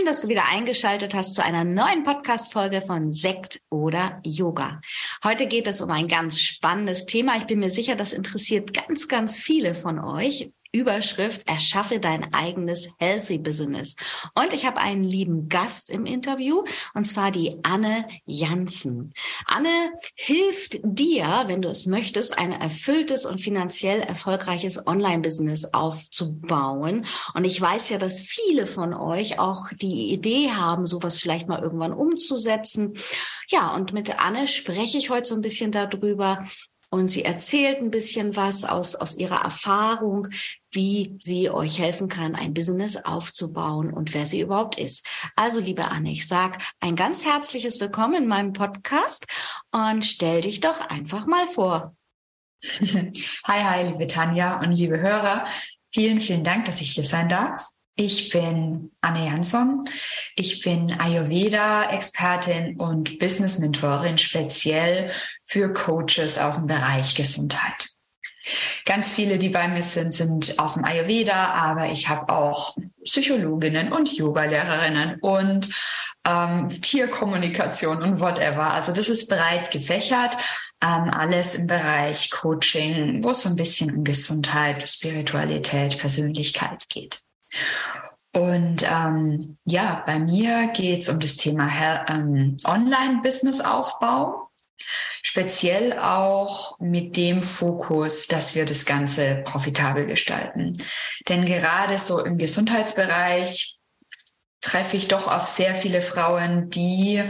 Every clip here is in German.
Schön, dass du wieder eingeschaltet hast zu einer neuen Podcast-Folge von Sekt oder Yoga. Heute geht es um ein ganz spannendes Thema. Ich bin mir sicher, das interessiert ganz, ganz viele von euch. Überschrift Erschaffe dein eigenes Healthy Business. Und ich habe einen lieben Gast im Interview, und zwar die Anne Janssen. Anne hilft dir, wenn du es möchtest, ein erfülltes und finanziell erfolgreiches Online-Business aufzubauen. Und ich weiß ja, dass viele von euch auch die Idee haben, sowas vielleicht mal irgendwann umzusetzen. Ja, und mit Anne spreche ich heute so ein bisschen darüber, und sie erzählt ein bisschen was aus, aus ihrer Erfahrung, wie sie euch helfen kann, ein Business aufzubauen und wer sie überhaupt ist. Also, liebe Anne, ich sag ein ganz herzliches Willkommen in meinem Podcast und stell dich doch einfach mal vor. Hi, hi, liebe Tanja und liebe Hörer. Vielen, vielen Dank, dass ich hier sein darf. Ich bin Anne Jansson. Ich bin Ayurveda-Expertin und Business-Mentorin speziell für Coaches aus dem Bereich Gesundheit. Ganz viele, die bei mir sind, sind aus dem Ayurveda, aber ich habe auch Psychologinnen und Yogalehrerinnen und ähm, Tierkommunikation und whatever. Also das ist breit gefächert, ähm, alles im Bereich Coaching, wo es so ein bisschen um Gesundheit, Spiritualität, Persönlichkeit geht. Und ähm, ja, bei mir geht es um das Thema ähm, Online-Business-Aufbau. Speziell auch mit dem Fokus, dass wir das Ganze profitabel gestalten. Denn gerade so im Gesundheitsbereich treffe ich doch auf sehr viele Frauen, die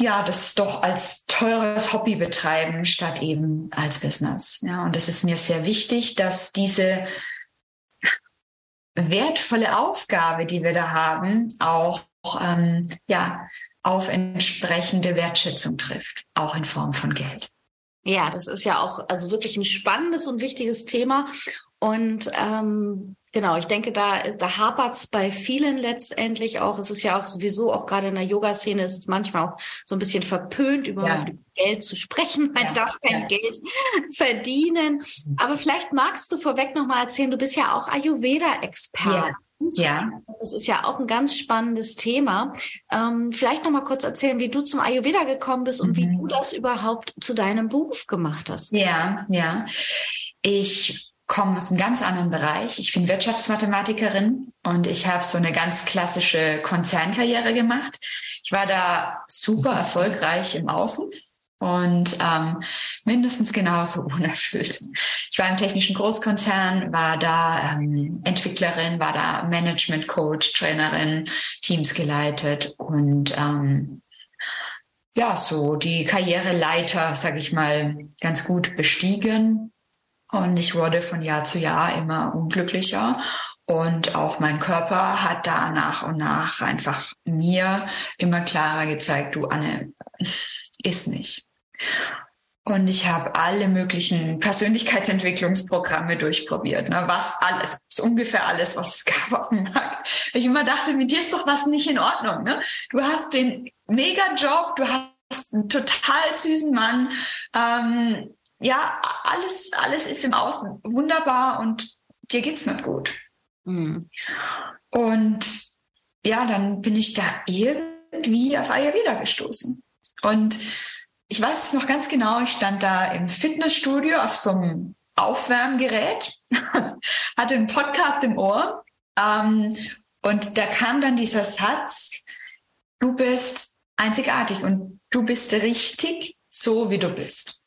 ja, das doch als teures Hobby betreiben, statt eben als Business. Ja, und es ist mir sehr wichtig, dass diese wertvolle Aufgabe, die wir da haben, auch ähm, ja, auf entsprechende Wertschätzung trifft, auch in Form von Geld. Ja, das ist ja auch also wirklich ein spannendes und wichtiges Thema. Und ähm, genau, ich denke, da, da hapert es bei vielen letztendlich auch. Es ist ja auch sowieso, auch gerade in der Yoga-Szene, ist es manchmal auch so ein bisschen verpönt, überhaupt ja. über Geld zu sprechen. Man ja. darf kein ja. Geld verdienen. Aber vielleicht magst du vorweg nochmal erzählen, du bist ja auch Ayurveda-Experte. Ja. Das ist ja auch ein ganz spannendes Thema. Ähm, vielleicht noch mal kurz erzählen, wie du zum Ayurveda gekommen bist und mhm. wie du das überhaupt zu deinem Beruf gemacht hast. Ja, ja. Ich komme aus einem ganz anderen Bereich. Ich bin Wirtschaftsmathematikerin und ich habe so eine ganz klassische Konzernkarriere gemacht. Ich war da super erfolgreich im Außen und ähm, mindestens genauso unerfüllt. Ich war im technischen Großkonzern, war da ähm, Entwicklerin, war da Management Coach, Trainerin, Teams geleitet und ähm, ja, so die Karriereleiter, sage ich mal, ganz gut bestiegen und ich wurde von Jahr zu Jahr immer unglücklicher. Und auch mein Körper hat da nach und nach einfach mir immer klarer gezeigt, du Anne, ist nicht. Und ich habe alle möglichen Persönlichkeitsentwicklungsprogramme durchprobiert. Ne? Was alles, so ungefähr alles, was es gab auf dem Markt. Ich immer dachte, mit dir ist doch was nicht in Ordnung. Ne? Du hast den Mega-Job, du hast einen total süßen Mann, ähm, ja, alles, alles ist im Außen wunderbar und dir geht's nicht gut. Mhm. Und ja, dann bin ich da irgendwie auf Ayurveda gestoßen. Und ich weiß es noch ganz genau, ich stand da im Fitnessstudio auf so einem Aufwärmgerät, hatte einen Podcast im Ohr ähm, und da kam dann dieser Satz, du bist einzigartig und du bist richtig so, wie du bist.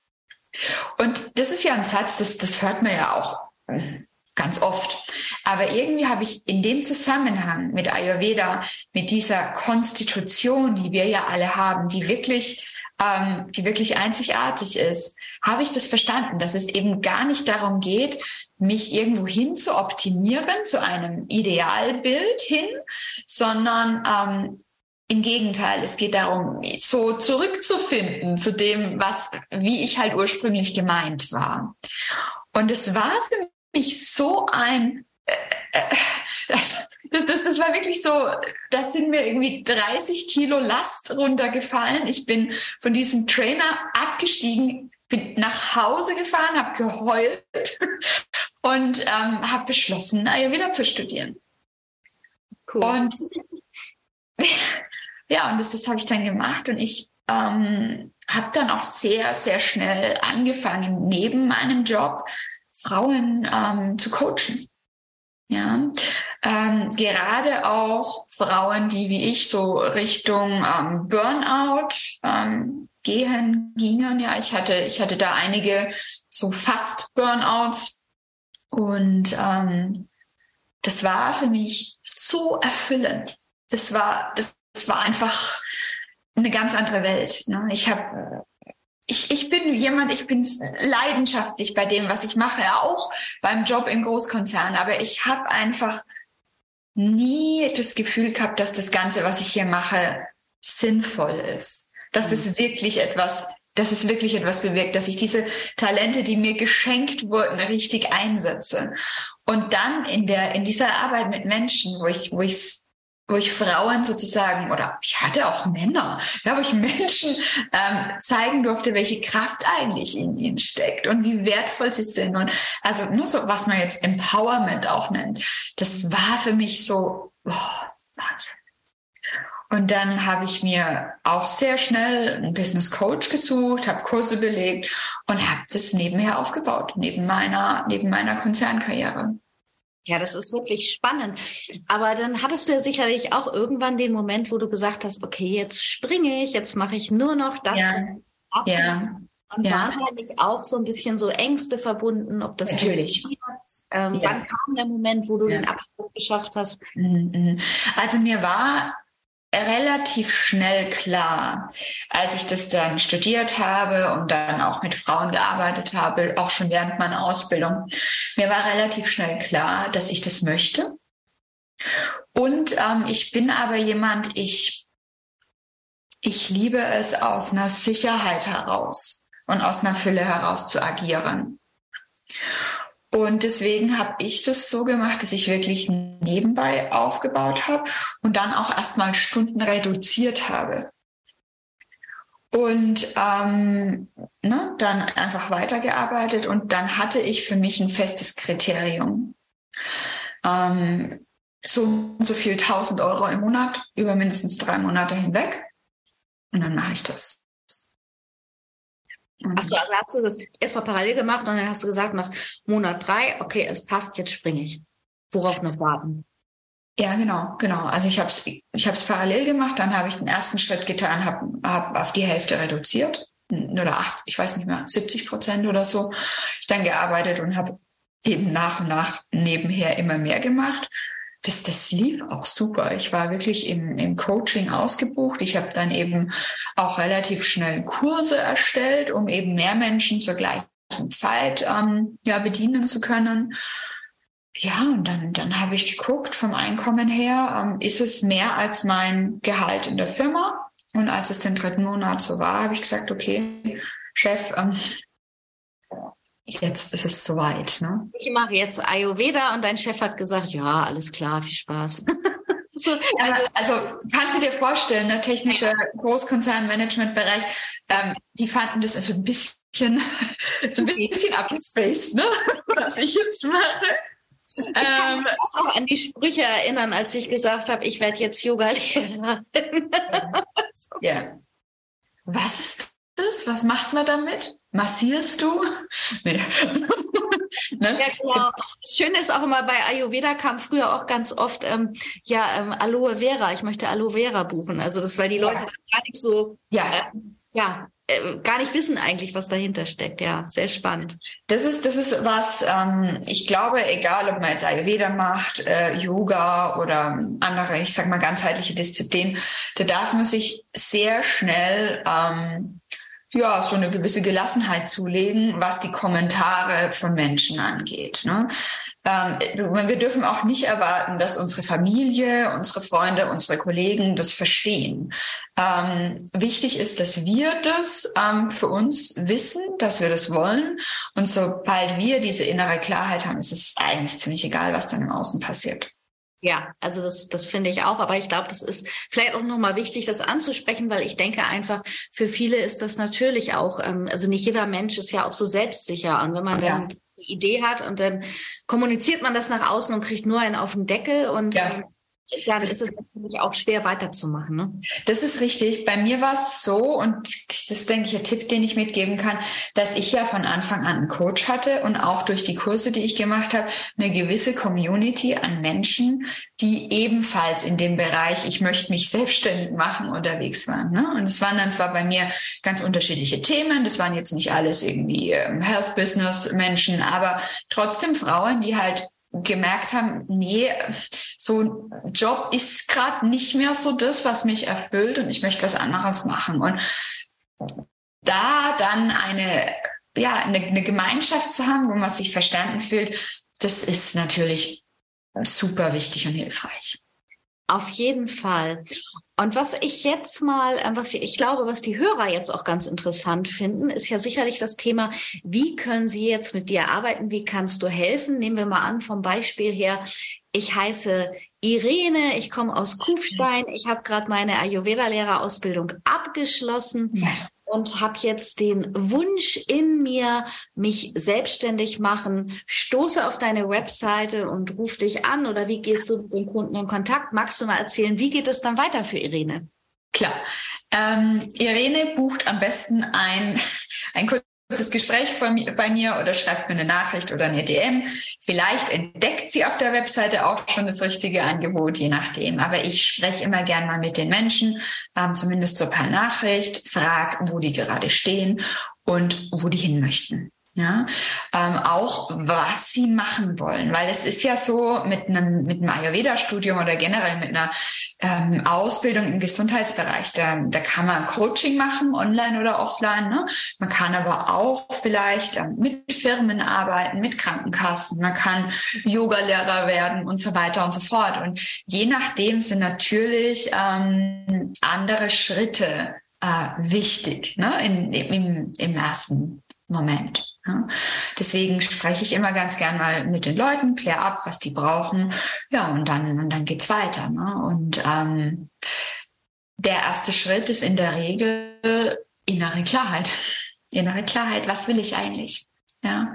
Und das ist ja ein Satz, das, das hört man ja auch äh, ganz oft. Aber irgendwie habe ich in dem Zusammenhang mit Ayurveda, mit dieser Konstitution, die wir ja alle haben, die wirklich ähm, die wirklich einzigartig ist, habe ich das verstanden, dass es eben gar nicht darum geht, mich irgendwo hin zu optimieren, zu einem Idealbild hin, sondern ähm, im Gegenteil, es geht darum, so zurückzufinden zu dem, was, wie ich halt ursprünglich gemeint war. Und es war für mich so ein, äh, äh, das, das, das war wirklich so, da sind mir irgendwie 30 Kilo Last runtergefallen. Ich bin von diesem Trainer abgestiegen, bin nach Hause gefahren, habe geheult und ähm, habe beschlossen, Ayurveda zu studieren. Cool. Und ja, und das, das habe ich dann gemacht und ich ähm, habe dann auch sehr, sehr schnell angefangen, neben meinem Job Frauen ähm, zu coachen. Ja, ähm, gerade auch Frauen, die wie ich so Richtung ähm, Burnout ähm, gehen, gingen. Ja, ich hatte, ich hatte da einige so fast Burnouts und ähm, das war für mich so erfüllend. Das war, das es war einfach eine ganz andere Welt. Ne? Ich habe ich, ich bin jemand, ich bin leidenschaftlich bei dem, was ich mache, auch beim Job im Großkonzern, aber ich habe einfach nie das Gefühl gehabt, dass das Ganze, was ich hier mache, sinnvoll ist. Dass mhm. es wirklich etwas, dass es wirklich etwas bewirkt, dass ich diese Talente, die mir geschenkt wurden, richtig einsetze. Und dann in der, in dieser Arbeit mit Menschen, wo ich, wo ich wo ich Frauen sozusagen oder ich hatte auch Männer, ja, wo ich Menschen ähm, zeigen durfte, welche Kraft eigentlich in ihnen steckt und wie wertvoll sie sind und also nur so was man jetzt Empowerment auch nennt. Das war für mich so boah, Wahnsinn. Und dann habe ich mir auch sehr schnell einen Business Coach gesucht, habe Kurse belegt und habe das nebenher aufgebaut, neben meiner neben meiner Konzernkarriere. Ja, das ist wirklich spannend. Aber dann hattest du ja sicherlich auch irgendwann den Moment, wo du gesagt hast, okay, jetzt springe ich, jetzt mache ich nur noch das, ja. was ja. Und ja. halt auch so ein bisschen so Ängste verbunden, ob das natürlich. Ähm, ja. Wann kam der Moment, wo du ja. den Abschluss geschafft hast? Mhm, mhm. Also mir war relativ schnell klar, als ich das dann studiert habe und dann auch mit Frauen gearbeitet habe, auch schon während meiner Ausbildung. Mir war relativ schnell klar, dass ich das möchte. Und ähm, ich bin aber jemand, ich, ich liebe es aus einer Sicherheit heraus und aus einer Fülle heraus zu agieren. Und deswegen habe ich das so gemacht, dass ich wirklich nebenbei aufgebaut habe und dann auch erstmal Stunden reduziert habe. Und ähm, ne, dann einfach weitergearbeitet und dann hatte ich für mich ein festes Kriterium. Ähm, so und so viel 1000 Euro im Monat über mindestens drei Monate hinweg. Und dann mache ich das. Achso, also hast du das erstmal parallel gemacht und dann hast du gesagt, nach Monat drei, okay, es passt, jetzt springe ich. Worauf noch warten? Ja, genau, genau. Also ich habe es ich hab's parallel gemacht, dann habe ich den ersten Schritt getan, habe hab auf die Hälfte reduziert, oder acht, ich weiß nicht mehr, 70 Prozent oder so. Ich dann gearbeitet und habe eben nach und nach nebenher immer mehr gemacht das, das lief auch super. Ich war wirklich im, im Coaching ausgebucht. Ich habe dann eben auch relativ schnell Kurse erstellt, um eben mehr Menschen zur gleichen Zeit ähm, ja, bedienen zu können. Ja, und dann, dann habe ich geguckt vom Einkommen her, ähm, ist es mehr als mein Gehalt in der Firma? Und als es den dritten Monat so war, habe ich gesagt, okay, Chef, ähm, jetzt ist es soweit. Ne? Ich mache jetzt Ayurveda und dein Chef hat gesagt, ja, alles klar, viel Spaß. so, also, also, kannst du dir vorstellen, der ne, technische Großkonzernmanagementbereich, ähm, die fanden das also ein bisschen, so ein bisschen abgespaced, ne? was ich jetzt mache. Ich kann mich auch an die Sprüche erinnern, als ich gesagt habe, ich werde jetzt Yoga-Lehrerin. ja. Was ist das? Was macht man damit? Massierst du? Nee. ne? Ja, genau. Das Schöne ist auch immer, bei Ayurveda kam früher auch ganz oft, ähm, ja, ähm, Aloe Vera. Ich möchte Aloe Vera buchen. Also das, weil die Leute ja. gar nicht so, ja, äh, ja äh, gar nicht wissen eigentlich, was dahinter steckt. Ja, sehr spannend. Das ist, das ist was, ähm, ich glaube, egal ob man jetzt Ayurveda macht, äh, Yoga oder andere, ich sag mal, ganzheitliche Disziplinen, da darf man sich sehr schnell ähm, ja, so eine gewisse Gelassenheit zulegen, was die Kommentare von Menschen angeht. Ne? Ähm, wir dürfen auch nicht erwarten, dass unsere Familie, unsere Freunde, unsere Kollegen das verstehen. Ähm, wichtig ist, dass wir das ähm, für uns wissen, dass wir das wollen. Und sobald wir diese innere Klarheit haben, ist es eigentlich ziemlich egal, was dann im Außen passiert. Ja, also das, das finde ich auch. Aber ich glaube, das ist vielleicht auch nochmal wichtig, das anzusprechen, weil ich denke einfach, für viele ist das natürlich auch, ähm, also nicht jeder Mensch ist ja auch so selbstsicher. Und wenn man ja. dann eine Idee hat und dann kommuniziert man das nach außen und kriegt nur einen auf den Deckel und ja. ähm, dann ist es natürlich auch schwer weiterzumachen. Ne? Das ist richtig. Bei mir war es so, und das denke ich, ein Tipp, den ich mitgeben kann, dass ich ja von Anfang an einen Coach hatte und auch durch die Kurse, die ich gemacht habe, eine gewisse Community an Menschen, die ebenfalls in dem Bereich, ich möchte mich selbstständig machen, unterwegs waren. Ne? Und es waren dann zwar bei mir ganz unterschiedliche Themen, das waren jetzt nicht alles irgendwie ähm, Health Business Menschen, aber trotzdem Frauen, die halt gemerkt haben, nee, so ein Job ist gerade nicht mehr so das, was mich erfüllt und ich möchte was anderes machen. Und da dann eine, ja, eine, eine Gemeinschaft zu haben, wo man sich verstanden fühlt, das ist natürlich super wichtig und hilfreich. Auf jeden Fall. Und was ich jetzt mal, äh, was ich, ich, glaube, was die Hörer jetzt auch ganz interessant finden, ist ja sicherlich das Thema, wie können sie jetzt mit dir arbeiten? Wie kannst du helfen? Nehmen wir mal an vom Beispiel her. Ich heiße Irene, ich komme aus Kufstein, ich habe gerade meine Ayurveda-Lehrerausbildung abgeschlossen und habe jetzt den Wunsch in mir, mich selbstständig machen, stoße auf deine Webseite und ruf dich an oder wie gehst du mit den Kunden in Kontakt? Magst du mal erzählen, wie geht es dann weiter für Irene? Klar. Ähm, Irene bucht am besten ein, ein kurzes Gespräch bei mir oder schreibt mir eine Nachricht oder eine DM. Vielleicht entdeckt sie auf der Webseite auch schon das richtige Angebot, je nachdem. Aber ich spreche immer gern mal mit den Menschen, ähm, zumindest so per Nachricht, frag, wo die gerade stehen und wo die hin möchten ja, ähm, auch was sie machen wollen, weil es ist ja so mit einem mit einem Ayurveda-Studium oder generell mit einer ähm, Ausbildung im Gesundheitsbereich, da, da kann man Coaching machen, online oder offline. Ne? Man kann aber auch vielleicht ähm, mit Firmen arbeiten, mit Krankenkassen, man kann Yoga-Lehrer werden und so weiter und so fort. Und je nachdem sind natürlich ähm, andere Schritte äh, wichtig ne? In, im, im ersten Moment. Ja. Deswegen spreche ich immer ganz gern mal mit den Leuten, klär ab, was die brauchen. Ja, und dann, und dann geht's weiter. Ne? Und ähm, der erste Schritt ist in der Regel innere Klarheit. Innere Klarheit, was will ich eigentlich? Ja,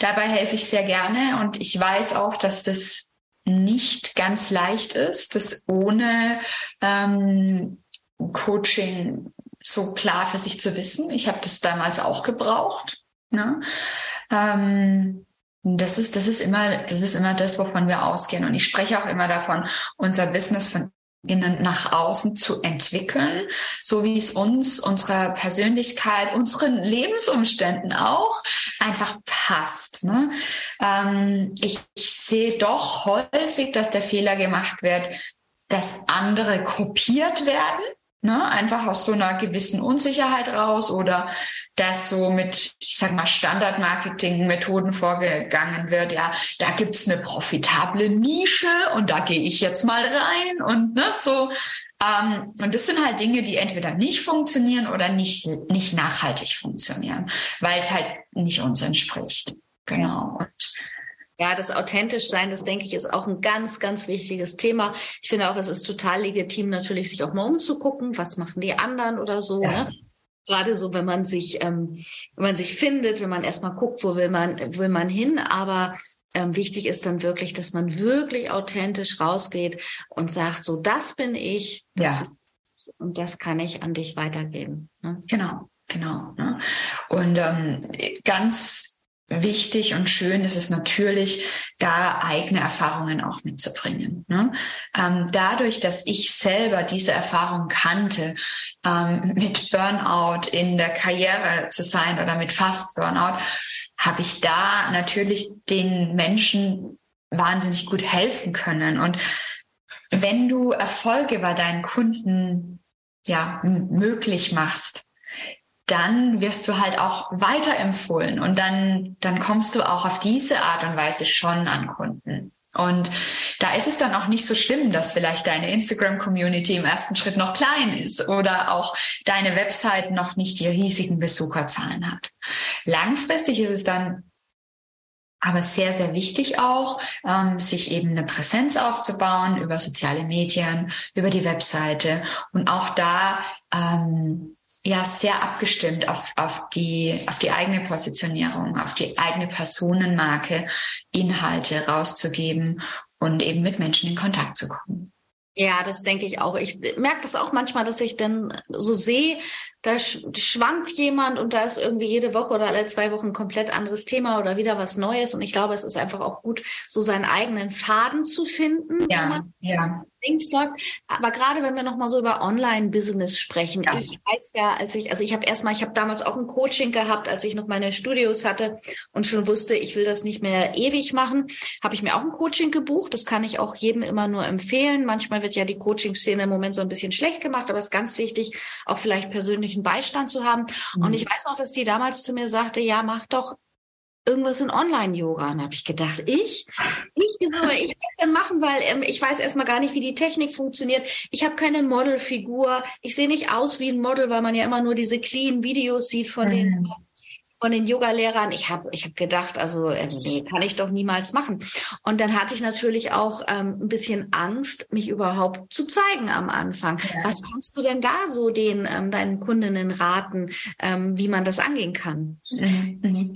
dabei helfe ich sehr gerne und ich weiß auch, dass das nicht ganz leicht ist, das ohne ähm, Coaching so klar für sich zu wissen. Ich habe das damals auch gebraucht. Ne? Ähm, das ist, das ist immer, das ist immer das, wovon wir ausgehen. Und ich spreche auch immer davon, unser Business von innen nach außen zu entwickeln, so wie es uns, unserer Persönlichkeit, unseren Lebensumständen auch einfach passt. Ne? Ähm, ich, ich sehe doch häufig, dass der Fehler gemacht wird, dass andere kopiert werden Ne? Einfach aus so einer gewissen Unsicherheit raus oder dass so mit, ich sag mal, Standard-Marketing-Methoden vorgegangen wird. Ja, da gibt's eine profitable Nische und da gehe ich jetzt mal rein und ne, so. Ähm, und das sind halt Dinge, die entweder nicht funktionieren oder nicht, nicht nachhaltig funktionieren, weil es halt nicht uns entspricht. Genau. Und ja, das authentisch sein, das denke ich, ist auch ein ganz, ganz wichtiges Thema. Ich finde auch, es ist total legitim, natürlich sich auch mal umzugucken, was machen die anderen oder so. Ja. Ne? Gerade so, wenn man sich, ähm, wenn man sich findet, wenn man erstmal guckt, wo will man, will man hin. Aber ähm, wichtig ist dann wirklich, dass man wirklich authentisch rausgeht und sagt, so, das bin ich. Das ja. Und das kann ich an dich weitergeben. Ne? Genau, genau. Ne? Und ähm, ganz wichtig und schön ist es natürlich, da eigene Erfahrungen auch mitzubringen. Ne? Ähm, dadurch, dass ich selber diese Erfahrung kannte, ähm, mit Burnout in der Karriere zu sein oder mit Fast Burnout, habe ich da natürlich den Menschen wahnsinnig gut helfen können. Und wenn du Erfolge bei deinen Kunden ja möglich machst, dann wirst du halt auch weiterempfohlen und dann, dann kommst du auch auf diese Art und Weise schon an Kunden. Und da ist es dann auch nicht so schlimm, dass vielleicht deine Instagram-Community im ersten Schritt noch klein ist oder auch deine Website noch nicht die riesigen Besucherzahlen hat. Langfristig ist es dann aber sehr, sehr wichtig auch, ähm, sich eben eine Präsenz aufzubauen über soziale Medien, über die Webseite und auch da ähm, ja sehr abgestimmt auf, auf, die, auf die eigene Positionierung, auf die eigene Personenmarke Inhalte rauszugeben und eben mit Menschen in Kontakt zu kommen. Ja, das denke ich auch. Ich merke das auch manchmal, dass ich dann so sehe, da schwankt jemand und da ist irgendwie jede Woche oder alle zwei Wochen ein komplett anderes Thema oder wieder was Neues. Und ich glaube, es ist einfach auch gut, so seinen eigenen Faden zu finden. Ja, ja links läuft. Aber gerade wenn wir nochmal so über Online-Business sprechen, ja. ich weiß ja, als ich, also ich habe erstmal, ich habe damals auch ein Coaching gehabt, als ich noch meine Studios hatte und schon wusste, ich will das nicht mehr ewig machen, habe ich mir auch ein Coaching gebucht. Das kann ich auch jedem immer nur empfehlen. Manchmal wird ja die Coaching-Szene im Moment so ein bisschen schlecht gemacht, aber es ist ganz wichtig, auch vielleicht persönlichen Beistand zu haben. Mhm. Und ich weiß noch, dass die damals zu mir sagte, ja, mach doch irgendwas in Online-Yoga. Und habe ich gedacht, ich? Ich, ich das denn machen? Weil ähm, ich weiß erstmal gar nicht, wie die Technik funktioniert. Ich habe keine Modelfigur. Ich sehe nicht aus wie ein Model, weil man ja immer nur diese clean Videos sieht von mhm. den von den Yoga-Lehrern. Ich habe ich hab gedacht, also äh, nee, kann ich doch niemals machen. Und dann hatte ich natürlich auch ähm, ein bisschen Angst, mich überhaupt zu zeigen am Anfang. Ja. Was kannst du denn da so den ähm, deinen Kundinnen raten, ähm, wie man das angehen kann? Mhm.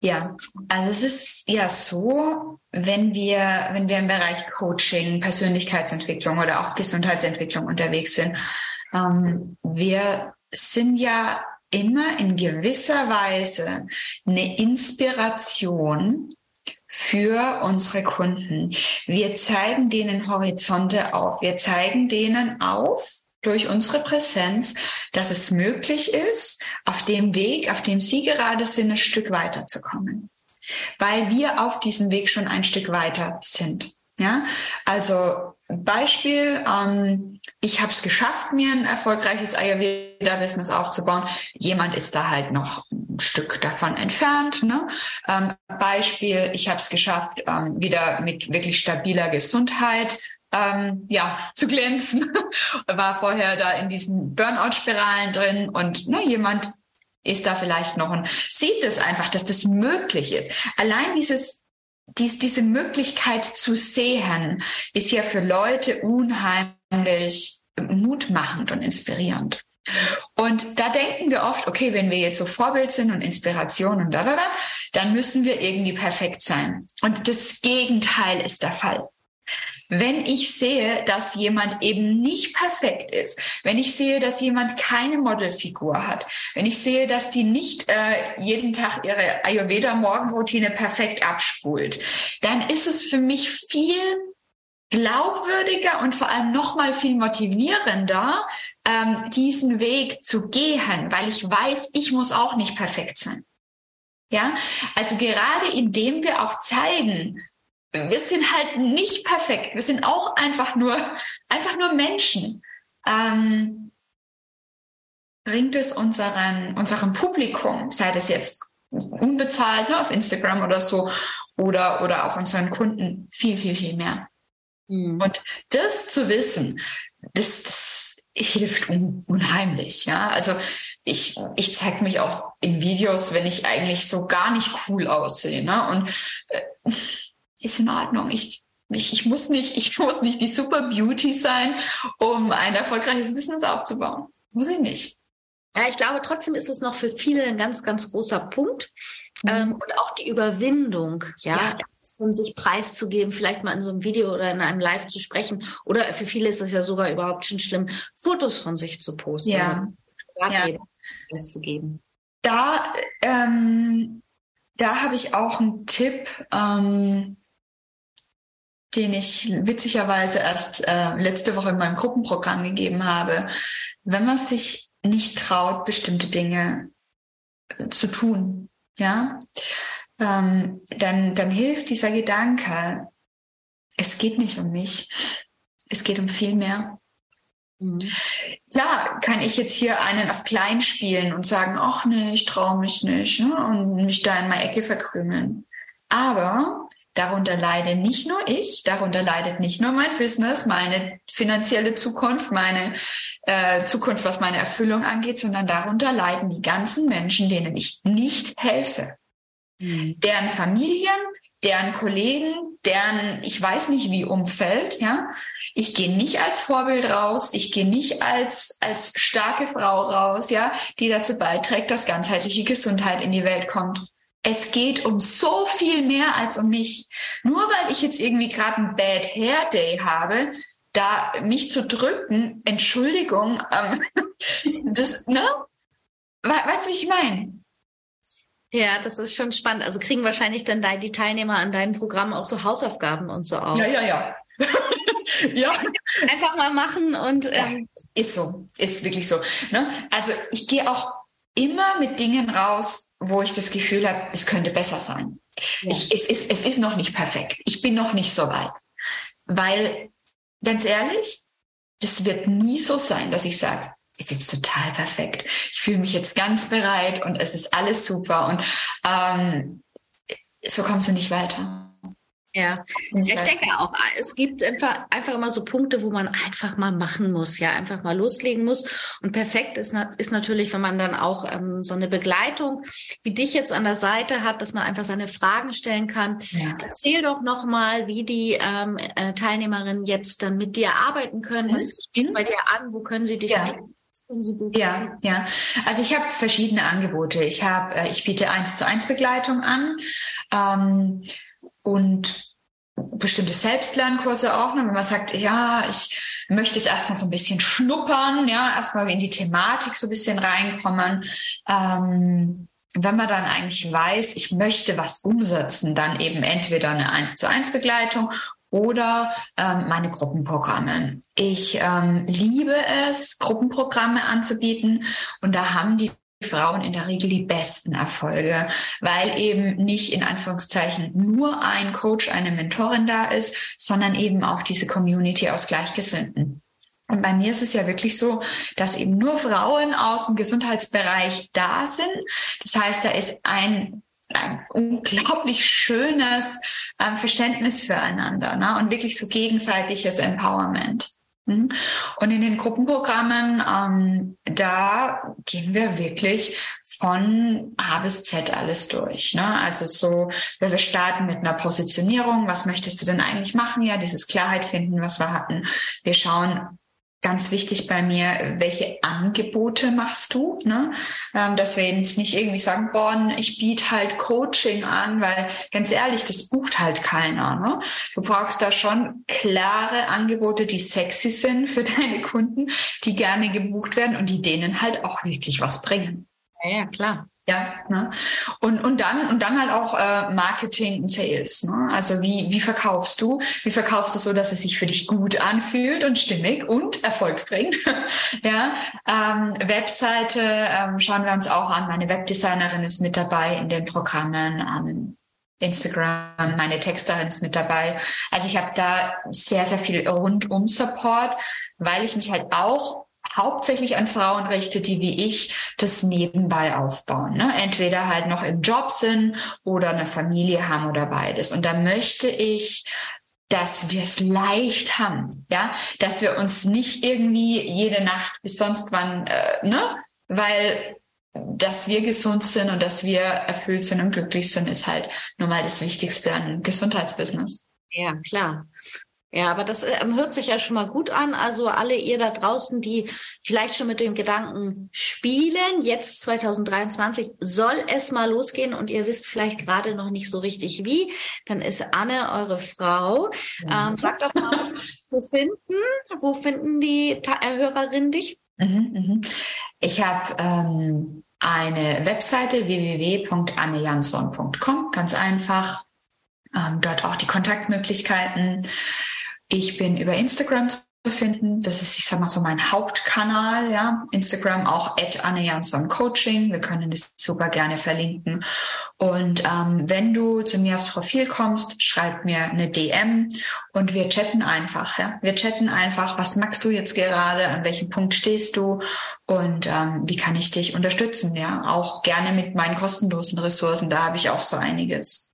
Ja, also es ist ja so, wenn wir, wenn wir im Bereich Coaching, Persönlichkeitsentwicklung oder auch Gesundheitsentwicklung unterwegs sind, ähm, wir sind ja immer in gewisser Weise eine Inspiration für unsere Kunden. Wir zeigen denen Horizonte auf. Wir zeigen denen auf, durch unsere Präsenz, dass es möglich ist, auf dem Weg, auf dem Sie gerade sind, ein Stück weiterzukommen. Weil wir auf diesem Weg schon ein Stück weiter sind. Ja, also Beispiel, ähm, ich habe es geschafft, mir ein erfolgreiches Ayurveda-Business aufzubauen. Jemand ist da halt noch ein Stück davon entfernt. Ne? Ähm, Beispiel, ich habe es geschafft, ähm, wieder mit wirklich stabiler Gesundheit ähm, ja, zu glänzen. War vorher da in diesen Burnout-Spiralen drin und ne, jemand ist da vielleicht noch und sieht es einfach, dass das möglich ist. Allein dieses dies, diese Möglichkeit zu sehen, ist ja für Leute unheimlich mutmachend und inspirierend. Und da denken wir oft, okay, wenn wir jetzt so Vorbild sind und Inspiration und da, da, da, dann müssen wir irgendwie perfekt sein. Und das Gegenteil ist der Fall. Wenn ich sehe, dass jemand eben nicht perfekt ist, wenn ich sehe, dass jemand keine Modelfigur hat, wenn ich sehe, dass die nicht äh, jeden Tag ihre Ayurveda-Morgenroutine perfekt abspult, dann ist es für mich viel glaubwürdiger und vor allem noch mal viel motivierender, ähm, diesen Weg zu gehen, weil ich weiß, ich muss auch nicht perfekt sein. Ja, also gerade indem wir auch zeigen, wir sind halt nicht perfekt. Wir sind auch einfach nur, einfach nur Menschen. Ähm, bringt es unseren, unserem Publikum, sei das jetzt unbezahlt ne, auf Instagram oder so, oder, oder auch unseren Kunden viel, viel, viel mehr. Mhm. Und das zu wissen, das, das hilft un, unheimlich. Ja, also ich, ich zeige mich auch in Videos, wenn ich eigentlich so gar nicht cool aussehe. Ne? Und äh, ist in Ordnung. Ich, ich, ich, muss nicht, ich muss nicht die Super Beauty sein, um ein erfolgreiches Business aufzubauen. Muss ich nicht. Ja, ich glaube, trotzdem ist es noch für viele ein ganz, ganz großer Punkt. Mhm. Ähm, und auch die Überwindung, ja, ja, von sich preiszugeben, vielleicht mal in so einem Video oder in einem Live zu sprechen. Oder für viele ist es ja sogar überhaupt schon schlimm, Fotos von sich zu posten. Ja. Also, ja. zu geben. Da, ähm, da habe ich auch einen Tipp. Ähm, den ich witzigerweise erst äh, letzte Woche in meinem Gruppenprogramm gegeben habe. Wenn man sich nicht traut, bestimmte Dinge zu tun, ja, ähm, dann, dann hilft dieser Gedanke, es geht nicht um mich, es geht um viel mehr. Mhm. Klar kann ich jetzt hier einen auf klein spielen und sagen, ach nee, ich traue mich nicht ne? und mich da in meine Ecke verkrümeln. Aber darunter leide nicht nur ich, darunter leidet nicht nur mein Business, meine finanzielle Zukunft, meine äh, Zukunft, was meine Erfüllung angeht, sondern darunter leiden die ganzen Menschen, denen ich nicht helfe. Mhm. Deren Familien, deren Kollegen, deren ich weiß nicht wie Umfeld, ja. Ich gehe nicht als Vorbild raus, ich gehe nicht als als starke Frau raus, ja, die dazu beiträgt, dass ganzheitliche Gesundheit in die Welt kommt. Es geht um so viel mehr als um mich. Nur weil ich jetzt irgendwie gerade einen Bad Hair Day habe, da mich zu drücken, Entschuldigung, ähm, das, ne? Weißt du, wie ich meine? Ja, das ist schon spannend. Also kriegen wahrscheinlich dann die Teilnehmer an deinem Programm auch so Hausaufgaben und so auch. Ja, ja, ja. ja. Einfach mal machen und ähm, ja, ist so, ist wirklich so. Ne? Also ich gehe auch immer mit Dingen raus, wo ich das Gefühl habe, es könnte besser sein. Ja. Ich, es, ist, es ist noch nicht perfekt. Ich bin noch nicht so weit. Weil, ganz ehrlich, das wird nie so sein, dass ich sage, ist jetzt total perfekt. Ich fühle mich jetzt ganz bereit und es ist alles super. Und ähm, so kommst du nicht weiter. Ja, ich denke auch, es gibt einfach, einfach immer so Punkte, wo man einfach mal machen muss, ja, einfach mal loslegen muss. Und perfekt ist, ist natürlich, wenn man dann auch ähm, so eine Begleitung wie dich jetzt an der Seite hat, dass man einfach seine Fragen stellen kann. Ja. Erzähl doch nochmal, wie die ähm, äh, Teilnehmerinnen jetzt dann mit dir arbeiten können. Was steht bei dir an? Wo können sie dich ja. Ja, ja. Also ich habe verschiedene Angebote. Ich habe, äh, ich biete eins zu eins Begleitung an ähm, und bestimmte Selbstlernkurse auch, ne, wenn man sagt, ja, ich möchte jetzt erstmal so ein bisschen schnuppern, ja, erstmal in die Thematik so ein bisschen reinkommen. Ähm, wenn man dann eigentlich weiß, ich möchte was umsetzen, dann eben entweder eine eins zu eins Begleitung oder ähm, meine Gruppenprogramme. Ich ähm, liebe es, Gruppenprogramme anzubieten und da haben die Frauen in der Regel die besten Erfolge, weil eben nicht in Anführungszeichen nur ein Coach, eine Mentorin da ist, sondern eben auch diese Community aus Gleichgesinnten. Und bei mir ist es ja wirklich so, dass eben nur Frauen aus dem Gesundheitsbereich da sind. Das heißt, da ist ein ein unglaublich schönes äh, Verständnis füreinander ne? und wirklich so gegenseitiges Empowerment. Und in den Gruppenprogrammen, ähm, da gehen wir wirklich von A bis Z alles durch. Ne? Also so, wir starten mit einer Positionierung. Was möchtest du denn eigentlich machen? Ja, dieses Klarheit finden, was wir hatten. Wir schauen, ganz wichtig bei mir, welche Angebote machst du? Ne? Ähm, dass wir jetzt nicht irgendwie sagen, boah, ich biete halt Coaching an, weil ganz ehrlich, das bucht halt keiner. Ne? Du brauchst da schon klare Angebote, die sexy sind für deine Kunden, die gerne gebucht werden und die denen halt auch wirklich was bringen. Ja, ja klar. Ja, ne? und, und dann und dann halt auch äh, Marketing und Sales. Ne? Also wie, wie verkaufst du? Wie verkaufst du so, dass es sich für dich gut anfühlt und stimmig und Erfolg bringt? ja, ähm, Webseite ähm, schauen wir uns auch an. Meine Webdesignerin ist mit dabei in den Programmen. Ähm, Instagram, meine Texterin ist mit dabei. Also ich habe da sehr, sehr viel rundum Support, weil ich mich halt auch hauptsächlich an Frauen richte, die wie ich das nebenbei aufbauen. Ne? Entweder halt noch im Job sind oder eine Familie haben oder beides. Und da möchte ich dass wir es leicht haben, ja, dass wir uns nicht irgendwie jede Nacht bis sonst wann, äh, ne, weil dass wir gesund sind und dass wir erfüllt sind und glücklich sind, ist halt nun mal das Wichtigste an Gesundheitsbusiness. Ja, klar. Ja, aber das ähm, hört sich ja schon mal gut an. Also alle ihr da draußen, die vielleicht schon mit dem Gedanken spielen, jetzt 2023 soll es mal losgehen und ihr wisst vielleicht gerade noch nicht so richtig wie, dann ist Anne eure Frau. Mhm. Ähm, sagt doch mal, wo finden, wo finden die Ta äh, Hörerinnen dich? Mhm, mhm. Ich habe ähm, eine Webseite www.annejansson.com, ganz einfach. Ähm, dort auch die Kontaktmöglichkeiten. Ich bin über Instagram zu finden. Das ist, ich sag mal so, mein Hauptkanal, ja. Instagram auch at Anne Jansson Coaching. Wir können das super gerne verlinken. Und ähm, wenn du zu mir aufs Profil kommst, schreib mir eine DM und wir chatten einfach. Ja? Wir chatten einfach, was magst du jetzt gerade, an welchem Punkt stehst du und ähm, wie kann ich dich unterstützen. Ja, auch gerne mit meinen kostenlosen Ressourcen. Da habe ich auch so einiges.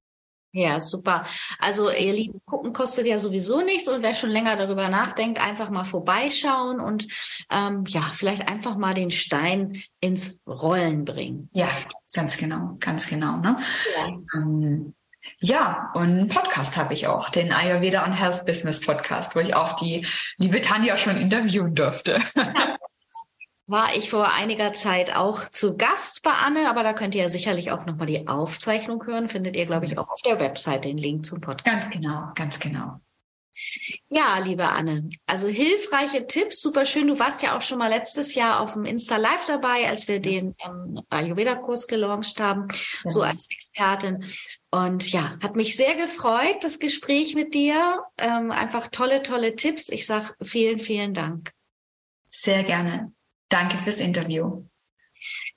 Ja, super. Also ihr Lieben, gucken kostet ja sowieso nichts und wer schon länger darüber nachdenkt, einfach mal vorbeischauen und ähm, ja, vielleicht einfach mal den Stein ins Rollen bringen. Ja, ganz genau, ganz genau. Ne? Ja. Ähm, ja, und einen Podcast habe ich auch, den Ayurveda und Health Business Podcast, wo ich auch die liebe Tanja schon interviewen durfte. Ja, war ich vor einiger Zeit auch zu Gast bei Anne, aber da könnt ihr ja sicherlich auch nochmal die Aufzeichnung hören. Findet ihr, glaube ich, auch auf der Website den Link zum Podcast. Ganz genau, ganz genau. Ja, liebe Anne, also hilfreiche Tipps, super schön. Du warst ja auch schon mal letztes Jahr auf dem Insta Live dabei, als wir den ähm, Ayurveda-Kurs gelauncht haben, ja. so als Expertin. Und ja, hat mich sehr gefreut, das Gespräch mit dir. Ähm, einfach tolle, tolle Tipps. Ich sage vielen, vielen Dank. Sehr gerne. Danke fürs Interview.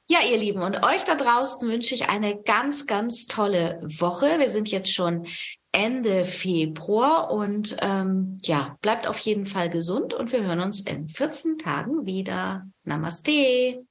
Ja, ihr Lieben, und euch da draußen wünsche ich eine ganz, ganz tolle Woche. Wir sind jetzt schon Ende Februar und ähm, ja, bleibt auf jeden Fall gesund und wir hören uns in 14 Tagen wieder. Namaste.